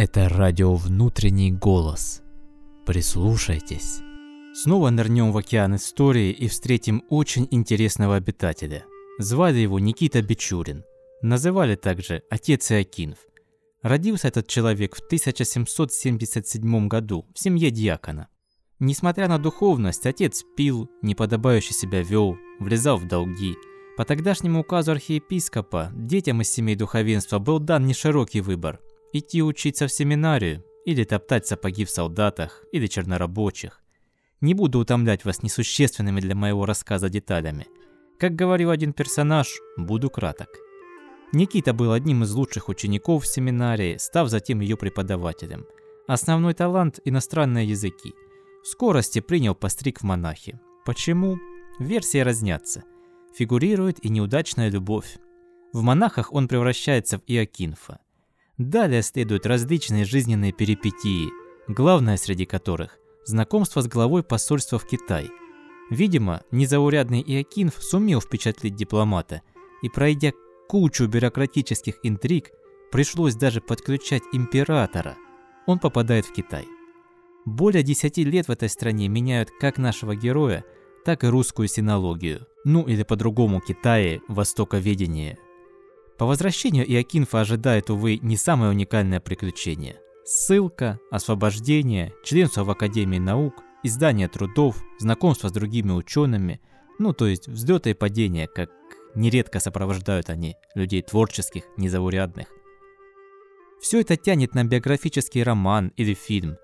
Это радио «Внутренний голос». Прислушайтесь. Снова нырнем в океан истории и встретим очень интересного обитателя. Звали его Никита Бичурин. Называли также Отец Иокинф. Родился этот человек в 1777 году в семье дьякона. Несмотря на духовность, отец пил, неподобающе себя вел, влезал в долги. По тогдашнему указу архиепископа детям из семей духовенства был дан неширокий выбор Идти учиться в семинарию, или топтать сапоги в солдатах, или чернорабочих. Не буду утомлять вас несущественными для моего рассказа деталями. Как говорил один персонаж, буду краток. Никита был одним из лучших учеников в семинарии, став затем ее преподавателем. Основной талант – иностранные языки. В скорости принял постриг в монахи. Почему? Версии разнятся. Фигурирует и неудачная любовь. В монахах он превращается в Иокинфа. Далее следуют различные жизненные перипетии, главное среди которых – знакомство с главой посольства в Китай. Видимо, незаурядный Иокинф сумел впечатлить дипломата, и пройдя кучу бюрократических интриг, пришлось даже подключать императора. Он попадает в Китай. Более десяти лет в этой стране меняют как нашего героя, так и русскую синологию, ну или по-другому Китае, востоковедение – по возвращению Иокинфа ожидает, увы, не самое уникальное приключение. Ссылка, освобождение, членство в Академии наук, издание трудов, знакомство с другими учеными, ну то есть взлеты и падения, как нередко сопровождают они людей творческих, незаурядных. Все это тянет на биографический роман или фильм,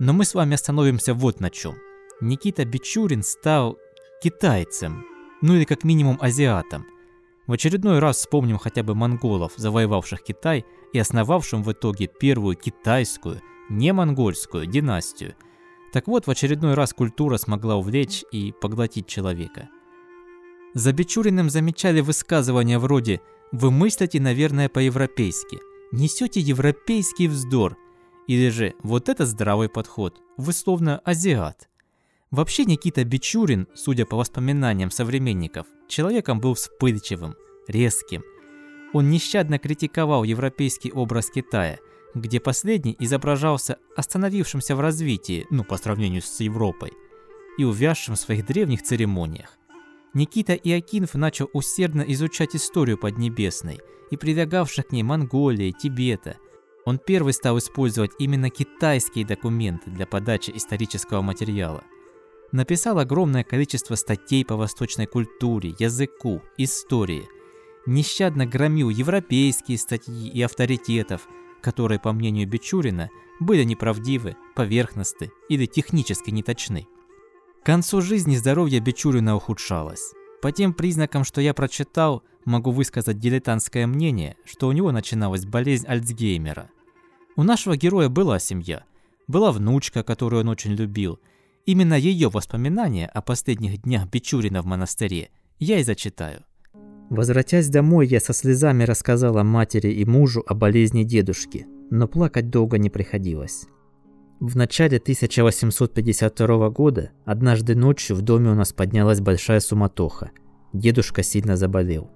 но мы с вами остановимся вот на чем. Никита Бичурин стал китайцем, ну или как минимум азиатом – в очередной раз вспомним хотя бы монголов, завоевавших Китай и основавшим в итоге первую китайскую, не монгольскую династию. Так вот, в очередной раз культура смогла увлечь и поглотить человека. За Бичуриным замечали высказывания вроде «Вы мыслите, наверное, по-европейски», «Несете европейский вздор», или же «Вот это здравый подход», «Вы словно азиат». Вообще Никита Бичурин, судя по воспоминаниям современников, человеком был вспыльчивым, резким. Он нещадно критиковал европейский образ Китая, где последний изображался остановившимся в развитии, ну по сравнению с Европой, и увязшим в своих древних церемониях. Никита Иокинф начал усердно изучать историю Поднебесной и прилегавших к ней Монголии, Тибета. Он первый стал использовать именно китайские документы для подачи исторического материала – Написал огромное количество статей по восточной культуре, языку, истории. Нещадно громил европейские статьи и авторитетов, которые, по мнению Бичурина, были неправдивы, поверхностны или технически неточны. К концу жизни здоровье Бичурина ухудшалось. По тем признакам, что я прочитал, могу высказать дилетантское мнение, что у него начиналась болезнь Альцгеймера. У нашего героя была семья. Была внучка, которую он очень любил – Именно ее воспоминания о последних днях Бичурина в монастыре я и зачитаю. Возвратясь домой, я со слезами рассказала матери и мужу о болезни дедушки, но плакать долго не приходилось. В начале 1852 года однажды ночью в доме у нас поднялась большая суматоха. Дедушка сильно заболел.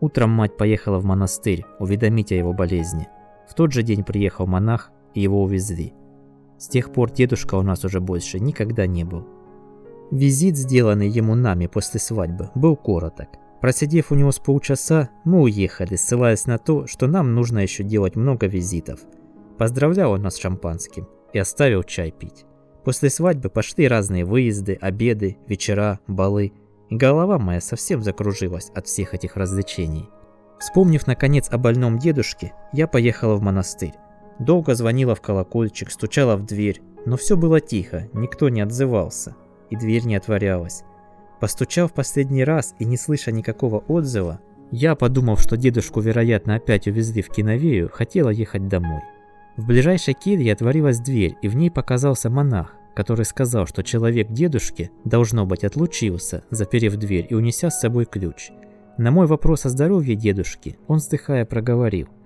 Утром мать поехала в монастырь уведомить о его болезни. В тот же день приехал монах и его увезли. С тех пор дедушка у нас уже больше никогда не был. Визит, сделанный ему нами после свадьбы, был короток. Просидев у него с полчаса, мы уехали, ссылаясь на то, что нам нужно еще делать много визитов. Поздравлял он нас шампанским и оставил чай пить. После свадьбы пошли разные выезды, обеды, вечера, балы, и голова моя совсем закружилась от всех этих развлечений. Вспомнив наконец о больном дедушке, я поехала в монастырь. Долго звонила в колокольчик, стучала в дверь, но все было тихо, никто не отзывался, и дверь не отворялась. Постучав последний раз и не слыша никакого отзыва, я, подумав, что дедушку, вероятно, опять увезли в киновею, хотела ехать домой. В ближайшей келье отворилась дверь, и в ней показался монах, который сказал, что человек дедушки, должно быть, отлучился, заперев дверь и унеся с собой ключ. На мой вопрос о здоровье дедушки он, вздыхая, проговорил –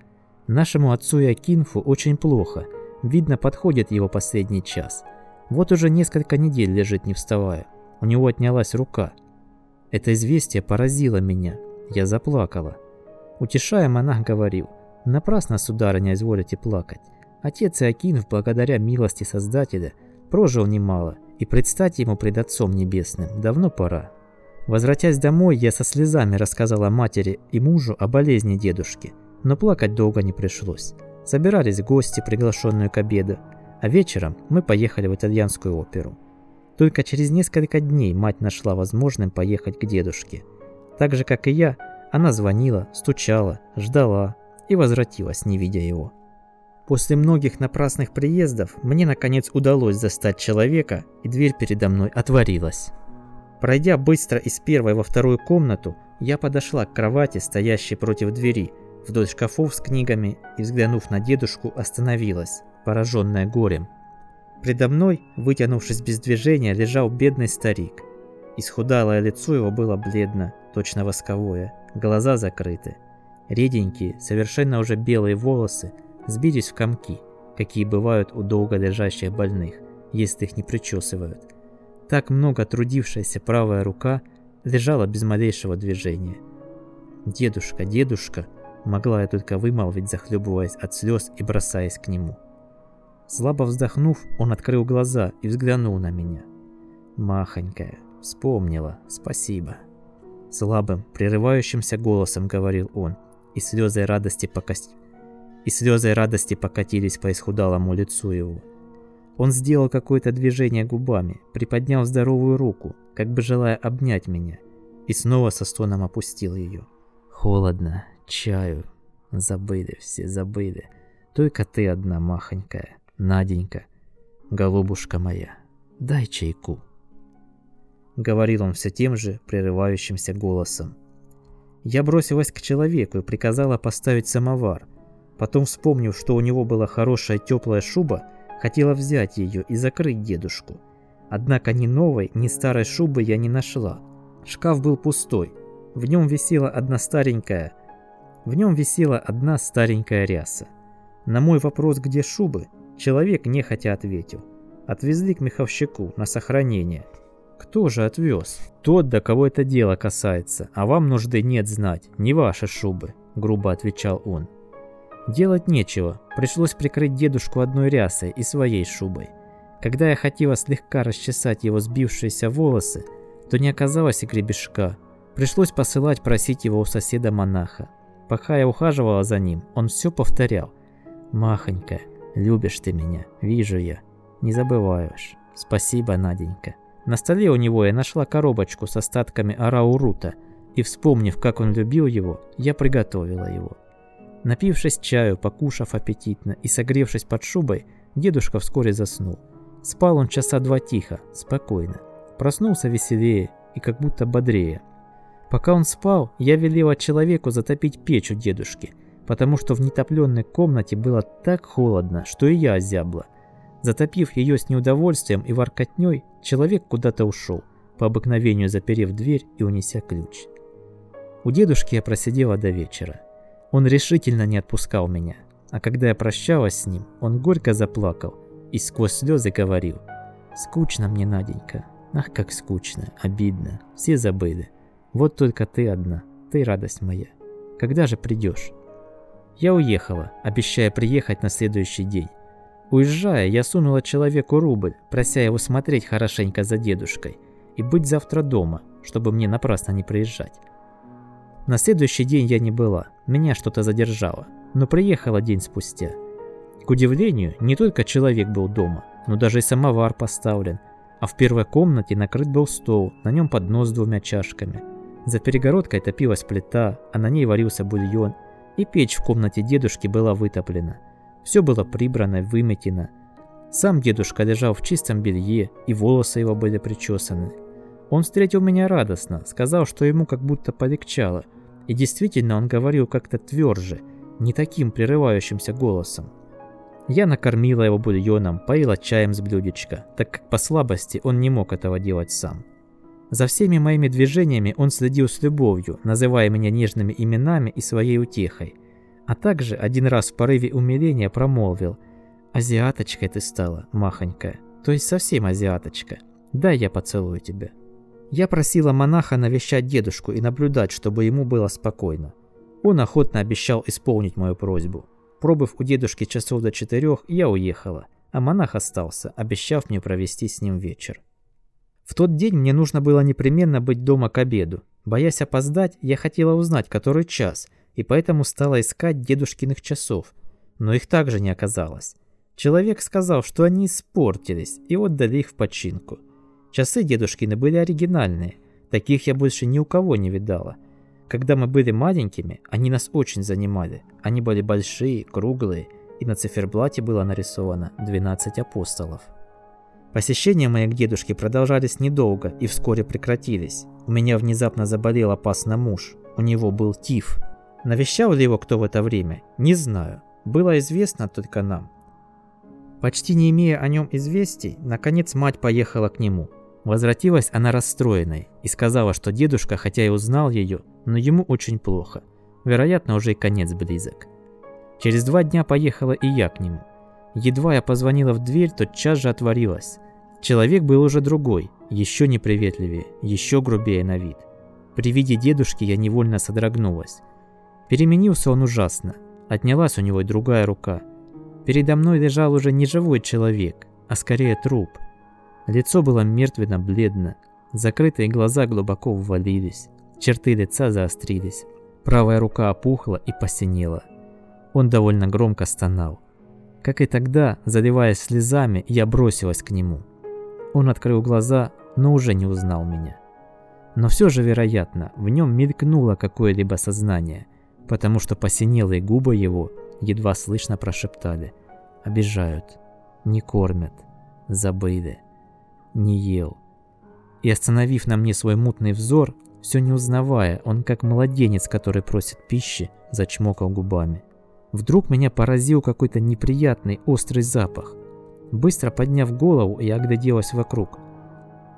Нашему отцу Якинфу очень плохо. Видно, подходит его последний час. Вот уже несколько недель лежит не вставая. У него отнялась рука. Это известие поразило меня. Я заплакала. Утешая, монах говорил, «Напрасно, сударыня, изволите плакать. Отец Иокинов, благодаря милости Создателя, прожил немало, и предстать ему пред Отцом Небесным давно пора. Возвратясь домой, я со слезами рассказала матери и мужу о болезни дедушки, но плакать долго не пришлось. Собирались гости, приглашенные к обеду, а вечером мы поехали в итальянскую оперу. Только через несколько дней мать нашла возможным поехать к дедушке. Так же, как и я, она звонила, стучала, ждала и возвратилась, не видя его. После многих напрасных приездов мне наконец удалось застать человека, и дверь передо мной отворилась. Пройдя быстро из первой во вторую комнату, я подошла к кровати, стоящей против двери, вдоль шкафов с книгами и, взглянув на дедушку, остановилась, пораженная горем. Предо мной, вытянувшись без движения, лежал бедный старик. Исхудалое лицо его было бледно, точно восковое, глаза закрыты. Реденькие, совершенно уже белые волосы сбились в комки, какие бывают у долго лежащих больных, если их не причесывают – так много трудившаяся правая рука лежала без малейшего движения. «Дедушка, дедушка!» могла я только вымолвить, захлебываясь от слез и бросаясь к нему. Слабо вздохнув, он открыл глаза и взглянул на меня. «Махонькая, вспомнила, спасибо». Слабым, прерывающимся голосом говорил он, и слезы радости, покос... и слезы радости покатились по исхудалому лицу его. Он сделал какое-то движение губами, приподнял здоровую руку, как бы желая обнять меня, и снова со стоном опустил ее. Холодно, чаю. Забыли все, забыли. Только ты одна махонькая, Наденька, голубушка моя, дай чайку. Говорил он все тем же прерывающимся голосом. Я бросилась к человеку и приказала поставить самовар. Потом, вспомнив, что у него была хорошая теплая шуба, Хотела взять ее и закрыть дедушку. Однако ни новой, ни старой шубы я не нашла. Шкаф был пустой. В нем висела одна старенькая... В нем висела одна старенькая ряса. На мой вопрос, где шубы, человек нехотя ответил. Отвезли к меховщику на сохранение. Кто же отвез? Тот, до кого это дело касается, а вам нужды нет знать, не ваши шубы, грубо отвечал он. Делать нечего, пришлось прикрыть дедушку одной рясой и своей шубой. Когда я хотела слегка расчесать его сбившиеся волосы, то не оказалось и гребешка. Пришлось посылать просить его у соседа-монаха. Пока я ухаживала за ним, он все повторял. «Махонька, любишь ты меня, вижу я. Не забываешь. Спасибо, Наденька». На столе у него я нашла коробочку с остатками араурута, и вспомнив, как он любил его, я приготовила его. Напившись чаю, покушав аппетитно и согревшись под шубой, дедушка вскоре заснул. Спал он часа два тихо, спокойно. Проснулся веселее и как будто бодрее. Пока он спал, я велела человеку затопить печь у дедушки, потому что в нетопленной комнате было так холодно, что и я озябла. Затопив ее с неудовольствием и воркотней, человек куда-то ушел, по обыкновению заперев дверь и унеся ключ. У дедушки я просидела до вечера. Он решительно не отпускал меня, а когда я прощалась с ним, он горько заплакал и сквозь слезы говорил «Скучно мне, Наденька, ах, как скучно, обидно, все забыли. Вот только ты одна, ты радость моя. Когда же придешь?» Я уехала, обещая приехать на следующий день. Уезжая, я сунула человеку рубль, прося его смотреть хорошенько за дедушкой и быть завтра дома, чтобы мне напрасно не приезжать. На следующий день я не была, меня что-то задержало, но приехала день спустя. К удивлению, не только человек был дома, но даже и самовар поставлен, а в первой комнате накрыт был стол, на нем поднос с двумя чашками. За перегородкой топилась плита, а на ней варился бульон, и печь в комнате дедушки была вытоплена. Все было прибрано, выметено. Сам дедушка лежал в чистом белье, и волосы его были причесаны. Он встретил меня радостно, сказал, что ему как будто полегчало – и действительно он говорил как-то тверже, не таким прерывающимся голосом. Я накормила его бульоном, поила чаем с блюдечка, так как по слабости он не мог этого делать сам. За всеми моими движениями он следил с любовью, называя меня нежными именами и своей утехой. А также один раз в порыве умиления промолвил «Азиаточкой ты стала, махонькая, то есть совсем азиаточка. Дай я поцелую тебя». Я просила монаха навещать дедушку и наблюдать, чтобы ему было спокойно. Он охотно обещал исполнить мою просьбу. Пробыв у дедушки часов до четырех, я уехала, а монах остался, обещав мне провести с ним вечер. В тот день мне нужно было непременно быть дома к обеду. Боясь опоздать, я хотела узнать, который час, и поэтому стала искать дедушкиных часов, но их также не оказалось. Человек сказал, что они испортились, и отдали их в починку. Часы дедушкины были оригинальные, таких я больше ни у кого не видала – когда мы были маленькими, они нас очень занимали. Они были большие, круглые, и на циферблате было нарисовано 12 апостолов. Посещения мои к дедушке продолжались недолго и вскоре прекратились. У меня внезапно заболел опасно муж. У него был тиф. Навещал ли его кто в это время? Не знаю. Было известно только нам. Почти не имея о нем известий, наконец мать поехала к нему. Возвратилась она расстроенной и сказала, что дедушка, хотя и узнал ее, но ему очень плохо. Вероятно, уже и конец близок. Через два дня поехала и я к нему. Едва я позвонила в дверь, тотчас же отворилась. Человек был уже другой, еще неприветливее, еще грубее на вид. При виде дедушки я невольно содрогнулась. Переменился он ужасно. Отнялась у него другая рука. Передо мной лежал уже не живой человек, а скорее труп – Лицо было мертвенно-бледно, закрытые глаза глубоко ввалились, черты лица заострились, правая рука опухла и посинела. Он довольно громко стонал. Как и тогда, заливаясь слезами, я бросилась к нему. Он открыл глаза, но уже не узнал меня. Но все же, вероятно, в нем мелькнуло какое-либо сознание, потому что посинелые губы его едва слышно прошептали «Обижают, не кормят, забыли» не ел. И остановив на мне свой мутный взор, все не узнавая, он как младенец, который просит пищи, зачмокал губами. Вдруг меня поразил какой-то неприятный острый запах. Быстро подняв голову, я огляделась вокруг.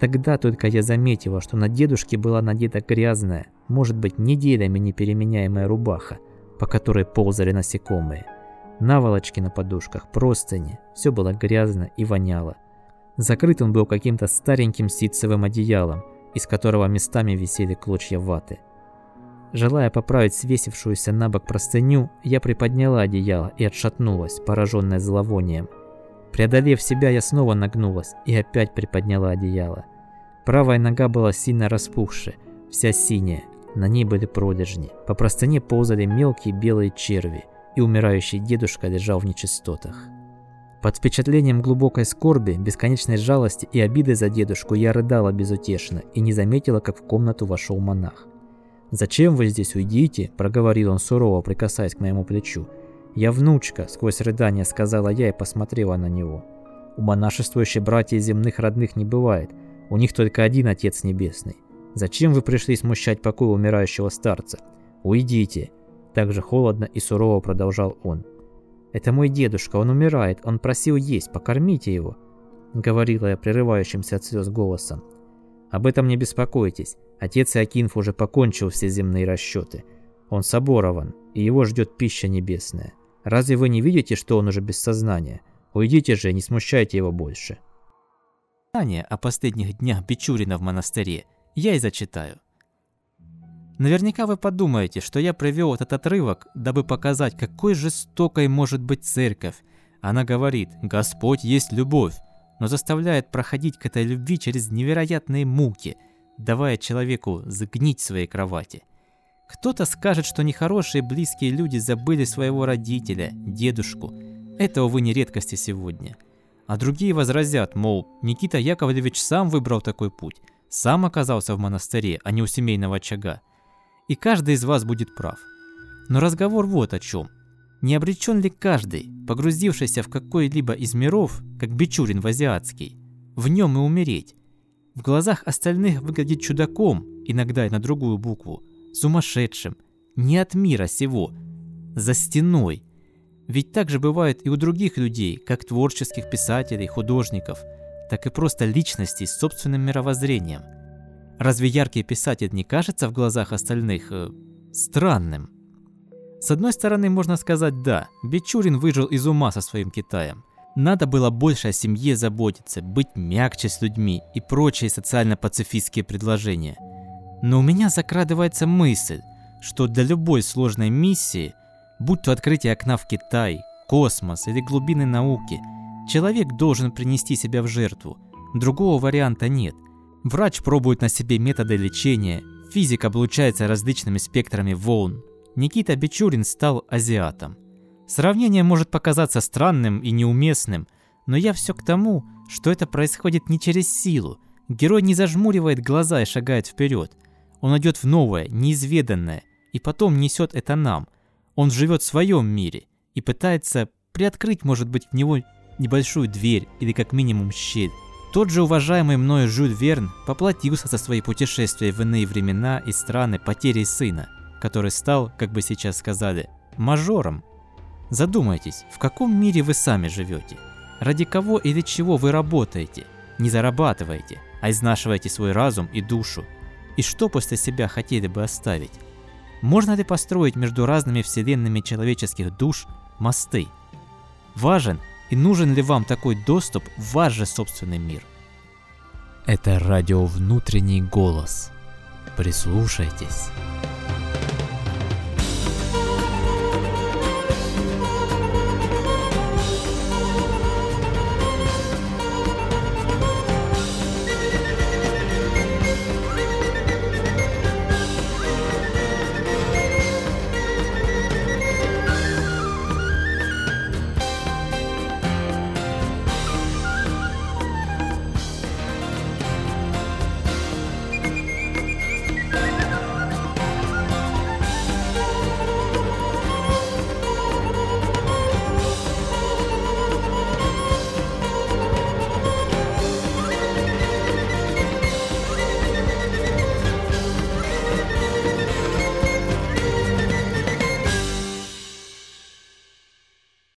Тогда только я заметила, что на дедушке была надета грязная, может быть, неделями непеременяемая рубаха, по которой ползали насекомые. Наволочки на подушках, простыни, все было грязно и воняло. Закрыт он был каким-то стареньким ситцевым одеялом, из которого местами висели клочья ваты. Желая поправить свесившуюся на бок простыню, я приподняла одеяло и отшатнулась, пораженная зловонием. Преодолев себя, я снова нагнулась и опять приподняла одеяло. Правая нога была сильно распухшая, вся синяя, на ней были пролежни. По простыне ползали мелкие белые черви, и умирающий дедушка лежал в нечистотах. Под впечатлением глубокой скорби, бесконечной жалости и обиды за дедушку я рыдала безутешно и не заметила, как в комнату вошел монах. «Зачем вы здесь уйдите?» – проговорил он сурово, прикасаясь к моему плечу. «Я внучка», – сквозь рыдание сказала я и посмотрела на него. «У монашествующих братьев земных родных не бывает, у них только один Отец Небесный. Зачем вы пришли смущать покой умирающего старца? Уйдите!» Также холодно и сурово продолжал он. «Это мой дедушка, он умирает, он просил есть, покормите его», — говорила я прерывающимся от слез голосом. «Об этом не беспокойтесь, отец Иокинф уже покончил все земные расчеты. Он соборован, и его ждет пища небесная. Разве вы не видите, что он уже без сознания? Уйдите же, не смущайте его больше». Знание о последних днях Бичурина в монастыре я и зачитаю. Наверняка вы подумаете, что я привел этот отрывок, дабы показать, какой жестокой может быть церковь. Она говорит «Господь есть любовь», но заставляет проходить к этой любви через невероятные муки, давая человеку загнить в своей кровати. Кто-то скажет, что нехорошие близкие люди забыли своего родителя, дедушку. Этого вы не редкости сегодня. А другие возразят, мол, Никита Яковлевич сам выбрал такой путь, сам оказался в монастыре, а не у семейного очага и каждый из вас будет прав. Но разговор вот о чем. Не обречен ли каждый, погрузившийся в какой-либо из миров, как Бичурин в азиатский, в нем и умереть? В глазах остальных выглядеть чудаком, иногда и на другую букву, сумасшедшим, не от мира сего, за стеной. Ведь так же бывает и у других людей, как творческих писателей, художников, так и просто личностей с собственным мировоззрением – Разве яркий писатель не кажется в глазах остальных э, странным? С одной стороны, можно сказать «да», Бичурин выжил из ума со своим Китаем. Надо было больше о семье заботиться, быть мягче с людьми и прочие социально-пацифистские предложения. Но у меня закрадывается мысль, что для любой сложной миссии Будь то открытие окна в Китай, космос или глубины науки, человек должен принести себя в жертву. Другого варианта нет. Врач пробует на себе методы лечения, физик облучается различными спектрами волн. Никита Бичурин стал азиатом. Сравнение может показаться странным и неуместным, но я все к тому, что это происходит не через силу. Герой не зажмуривает глаза и шагает вперед. Он идет в новое, неизведанное, и потом несет это нам. Он живет в своем мире и пытается приоткрыть, может быть, в него небольшую дверь или как минимум щель. Тот же уважаемый мною Жюль Верн поплатился за свои путешествия в иные времена и страны потерей сына, который стал, как бы сейчас сказали, мажором. Задумайтесь, в каком мире вы сами живете? Ради кого или чего вы работаете? Не зарабатываете, а изнашиваете свой разум и душу. И что после себя хотели бы оставить? Можно ли построить между разными вселенными человеческих душ мосты? Важен и нужен ли вам такой доступ в ваш же собственный мир? Это радио «Внутренний голос». Прислушайтесь.